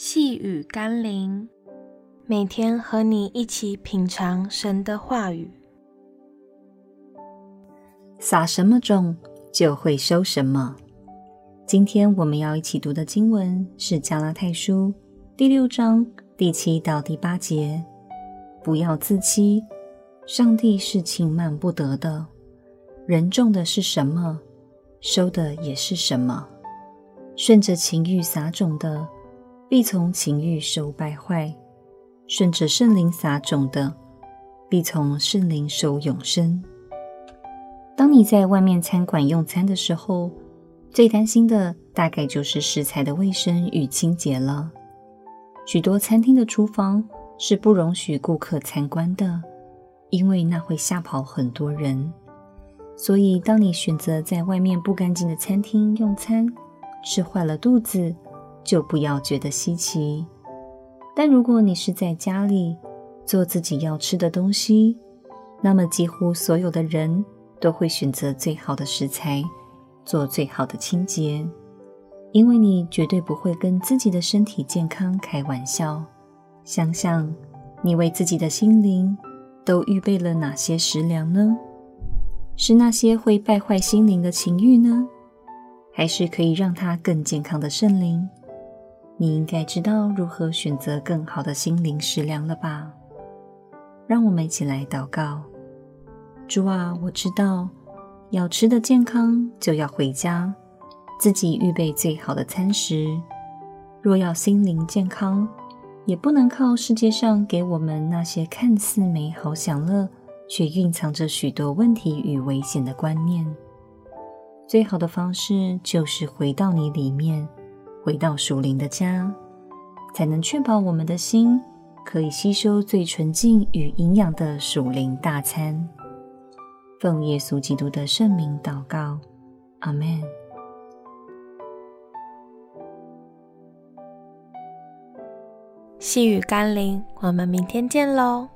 细雨甘霖，每天和你一起品尝神的话语。撒什么种，就会收什么。今天我们要一起读的经文是《加拉太书》第六章第七到第八节。不要自欺，上帝是轻慢不得的。人种的是什么，收的也是什么。顺着情欲撒种的，必从情欲收败坏；顺着圣灵撒种的，必从圣灵收永生。当你在外面餐馆用餐的时候，最担心的大概就是食材的卫生与清洁了。许多餐厅的厨房是不容许顾客参观的，因为那会吓跑很多人。所以，当你选择在外面不干净的餐厅用餐，吃坏了肚子，就不要觉得稀奇，但如果你是在家里做自己要吃的东西，那么几乎所有的人都会选择最好的食材，做最好的清洁，因为你绝对不会跟自己的身体健康开玩笑。想想你为自己的心灵都预备了哪些食粮呢？是那些会败坏心灵的情欲呢？还是可以让它更健康的圣灵？你应该知道如何选择更好的心灵食粮了吧？让我们一起来祷告。主啊，我知道要吃的健康，就要回家，自己预备最好的餐食。若要心灵健康，也不能靠世界上给我们那些看似美好享乐，却蕴藏着许多问题与危险的观念。最好的方式就是回到你里面。回到属灵的家，才能确保我们的心可以吸收最纯净与营养的属灵大餐。奉耶稣基督的圣名祷告，阿们。细雨甘霖，我们明天见喽。